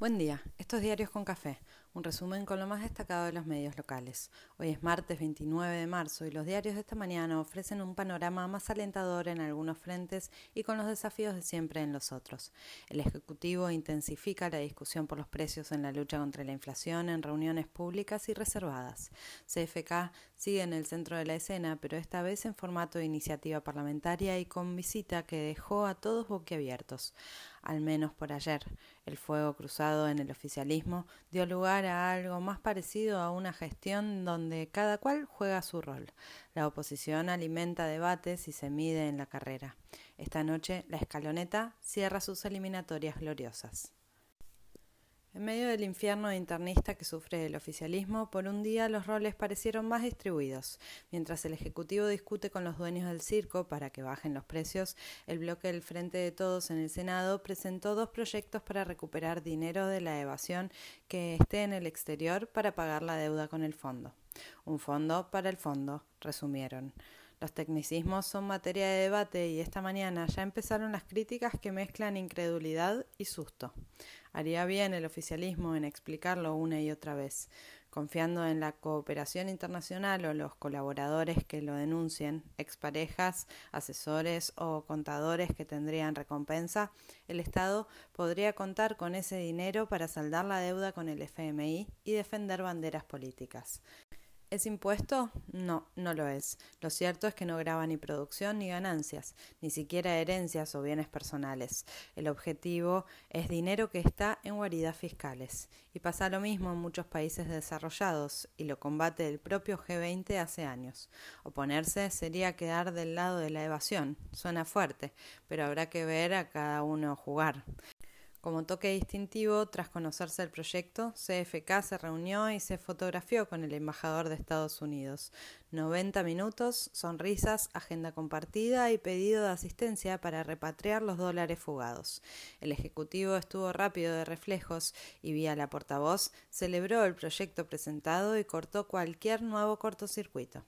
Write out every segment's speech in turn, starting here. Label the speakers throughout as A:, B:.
A: Buen día, estos Diarios con Café, un resumen con lo más destacado de los medios locales. Hoy es martes 29 de marzo y los diarios de esta mañana ofrecen un panorama más alentador en algunos frentes y con los desafíos de siempre en los otros. El Ejecutivo intensifica la discusión por los precios en la lucha contra la inflación en reuniones públicas y reservadas. CFK sigue en el centro de la escena, pero esta vez en formato de iniciativa parlamentaria y con visita que dejó a todos boquiabiertos al menos por ayer. El fuego cruzado en el oficialismo dio lugar a algo más parecido a una gestión donde cada cual juega su rol. La oposición alimenta debates y se mide en la carrera. Esta noche la escaloneta cierra sus eliminatorias gloriosas. En medio del infierno internista que sufre el oficialismo, por un día los roles parecieron más distribuidos. Mientras el Ejecutivo discute con los dueños del circo para que bajen los precios, el bloque del Frente de Todos en el Senado presentó dos proyectos para recuperar dinero de la evasión que esté en el exterior para pagar la deuda con el fondo. Un fondo para el fondo, resumieron. Los tecnicismos son materia de debate y esta mañana ya empezaron las críticas que mezclan incredulidad y susto. Haría bien el oficialismo en explicarlo una y otra vez, confiando en la cooperación internacional o los colaboradores que lo denuncien, exparejas, asesores o contadores que tendrían recompensa, el Estado podría contar con ese dinero para saldar la deuda con el FMI y defender banderas políticas. ¿Es impuesto? No, no lo es. Lo cierto es que no graba ni producción ni ganancias, ni siquiera herencias o bienes personales. El objetivo es dinero que está en guaridas fiscales. Y pasa lo mismo en muchos países desarrollados, y lo combate el propio G20 hace años. Oponerse sería quedar del lado de la evasión. Suena fuerte, pero habrá que ver a cada uno jugar. Como toque distintivo, tras conocerse el proyecto, CFK se reunió y se fotografió con el embajador de Estados Unidos. 90 minutos, sonrisas, agenda compartida y pedido de asistencia para repatriar los dólares fugados. El Ejecutivo estuvo rápido de reflejos y vía la portavoz celebró el proyecto presentado y cortó cualquier nuevo cortocircuito.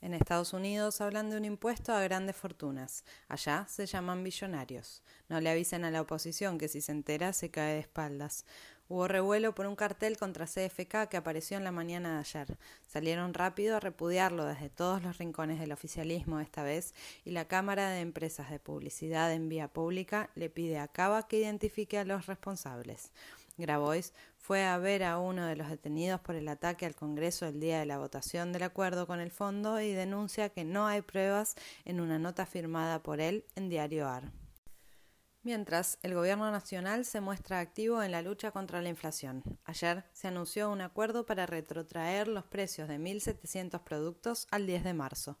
A: En Estados Unidos hablan de un impuesto a grandes fortunas. Allá se llaman billonarios. No le avisen a la oposición que si se entera se cae de espaldas. Hubo revuelo por un cartel contra CFK que apareció en la mañana de ayer. Salieron rápido a repudiarlo desde todos los rincones del oficialismo esta vez y la Cámara de Empresas de Publicidad en Vía Pública le pide a Cava que identifique a los responsables. Grabois fue a ver a uno de los detenidos por el ataque al Congreso el día de la votación del acuerdo con el fondo y denuncia que no hay pruebas en una nota firmada por él en Diario AR. Mientras, el Gobierno Nacional se muestra activo en la lucha contra la inflación. Ayer se anunció un acuerdo para retrotraer los precios de 1.700 productos al 10 de marzo.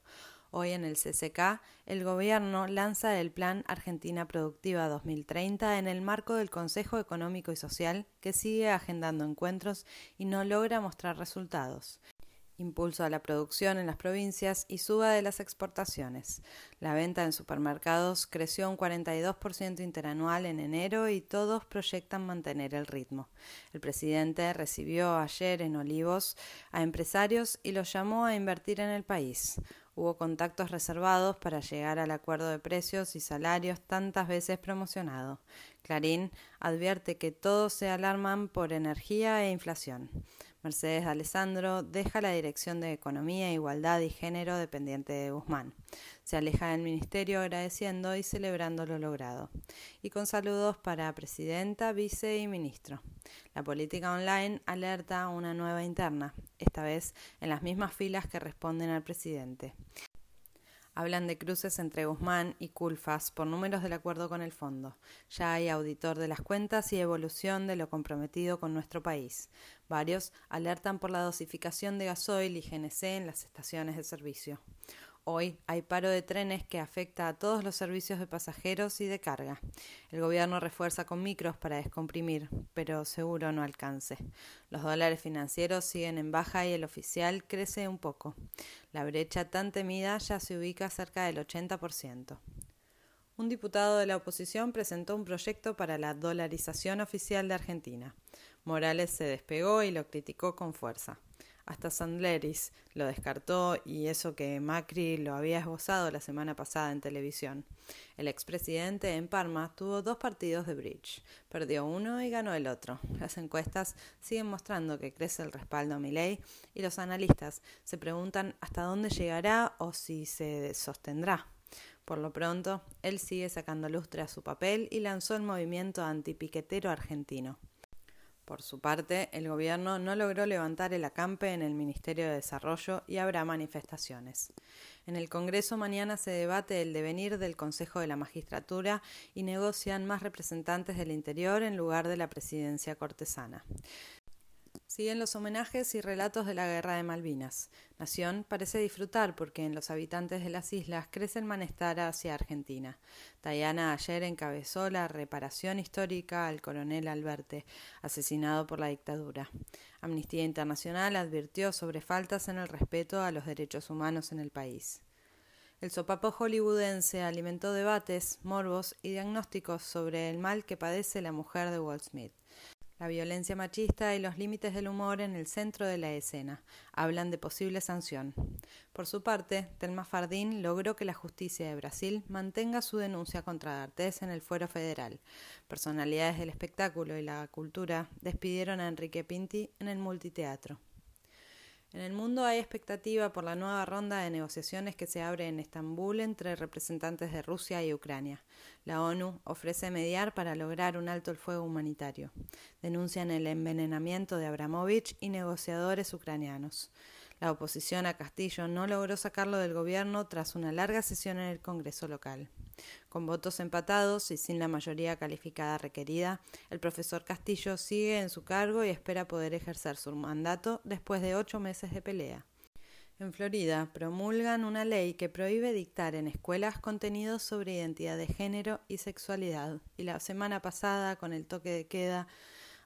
A: Hoy en el CCK, el Gobierno lanza el Plan Argentina Productiva 2030 en el marco del Consejo Económico y Social, que sigue agendando encuentros y no logra mostrar resultados impulso a la producción en las provincias y suba de las exportaciones. La venta en supermercados creció un 42% interanual en enero y todos proyectan mantener el ritmo. El presidente recibió ayer en Olivos a empresarios y los llamó a invertir en el país. Hubo contactos reservados para llegar al acuerdo de precios y salarios tantas veces promocionado. Clarín advierte que todos se alarman por energía e inflación. Mercedes Alessandro deja la Dirección de Economía, Igualdad y Género dependiente de Guzmán. Se aleja del ministerio agradeciendo y celebrando lo logrado. Y con saludos para presidenta, vice y ministro. La política online alerta una nueva interna, esta vez en las mismas filas que responden al presidente hablan de cruces entre Guzmán y Culfas por números del acuerdo con el fondo. Ya hay auditor de las cuentas y evolución de lo comprometido con nuestro país. Varios alertan por la dosificación de gasoil y GNC en las estaciones de servicio. Hoy hay paro de trenes que afecta a todos los servicios de pasajeros y de carga. El gobierno refuerza con micros para descomprimir, pero seguro no alcance. Los dólares financieros siguen en baja y el oficial crece un poco. La brecha tan temida ya se ubica cerca del 80%. Un diputado de la oposición presentó un proyecto para la dolarización oficial de Argentina. Morales se despegó y lo criticó con fuerza. Hasta Sandleris lo descartó y eso que Macri lo había esbozado la semana pasada en televisión. El expresidente en Parma tuvo dos partidos de bridge, perdió uno y ganó el otro. Las encuestas siguen mostrando que crece el respaldo a Milei y los analistas se preguntan hasta dónde llegará o si se sostendrá. Por lo pronto, él sigue sacando lustre a su papel y lanzó el movimiento antipiquetero argentino. Por su parte, el gobierno no logró levantar el acampe en el Ministerio de Desarrollo y habrá manifestaciones. En el Congreso mañana se debate el devenir del Consejo de la Magistratura y negocian más representantes del interior en lugar de la presidencia cortesana. Siguen los homenajes y relatos de la Guerra de Malvinas. Nación parece disfrutar porque en los habitantes de las islas crece el malestar hacia Argentina. Diana ayer encabezó la reparación histórica al coronel Alberte, asesinado por la dictadura. Amnistía Internacional advirtió sobre faltas en el respeto a los derechos humanos en el país. El sopapo hollywoodense alimentó debates, morbos y diagnósticos sobre el mal que padece la mujer de Walt Smith. La violencia machista y los límites del humor en el centro de la escena. Hablan de posible sanción. Por su parte, Telma Fardín logró que la justicia de Brasil mantenga su denuncia contra D'Artés en el fuero federal. Personalidades del espectáculo y la cultura despidieron a Enrique Pinti en el multiteatro. En el mundo hay expectativa por la nueva ronda de negociaciones que se abre en Estambul entre representantes de Rusia y Ucrania. La ONU ofrece mediar para lograr un alto el fuego humanitario. Denuncian el envenenamiento de Abramovich y negociadores ucranianos. La oposición a Castillo no logró sacarlo del gobierno tras una larga sesión en el Congreso local. Con votos empatados y sin la mayoría calificada requerida, el profesor Castillo sigue en su cargo y espera poder ejercer su mandato después de ocho meses de pelea. En Florida promulgan una ley que prohíbe dictar en escuelas contenidos sobre identidad de género y sexualidad. Y la semana pasada, con el toque de queda,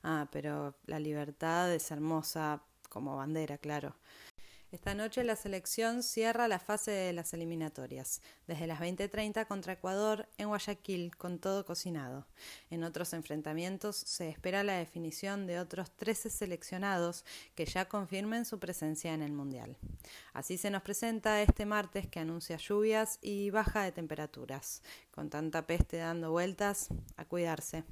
A: ah, pero la libertad es hermosa como bandera, claro. Esta noche la selección cierra la fase de las eliminatorias, desde las 20:30 contra Ecuador en Guayaquil, con todo cocinado. En otros enfrentamientos se espera la definición de otros 13 seleccionados que ya confirmen su presencia en el Mundial. Así se nos presenta este martes que anuncia lluvias y baja de temperaturas. Con tanta peste dando vueltas, a cuidarse.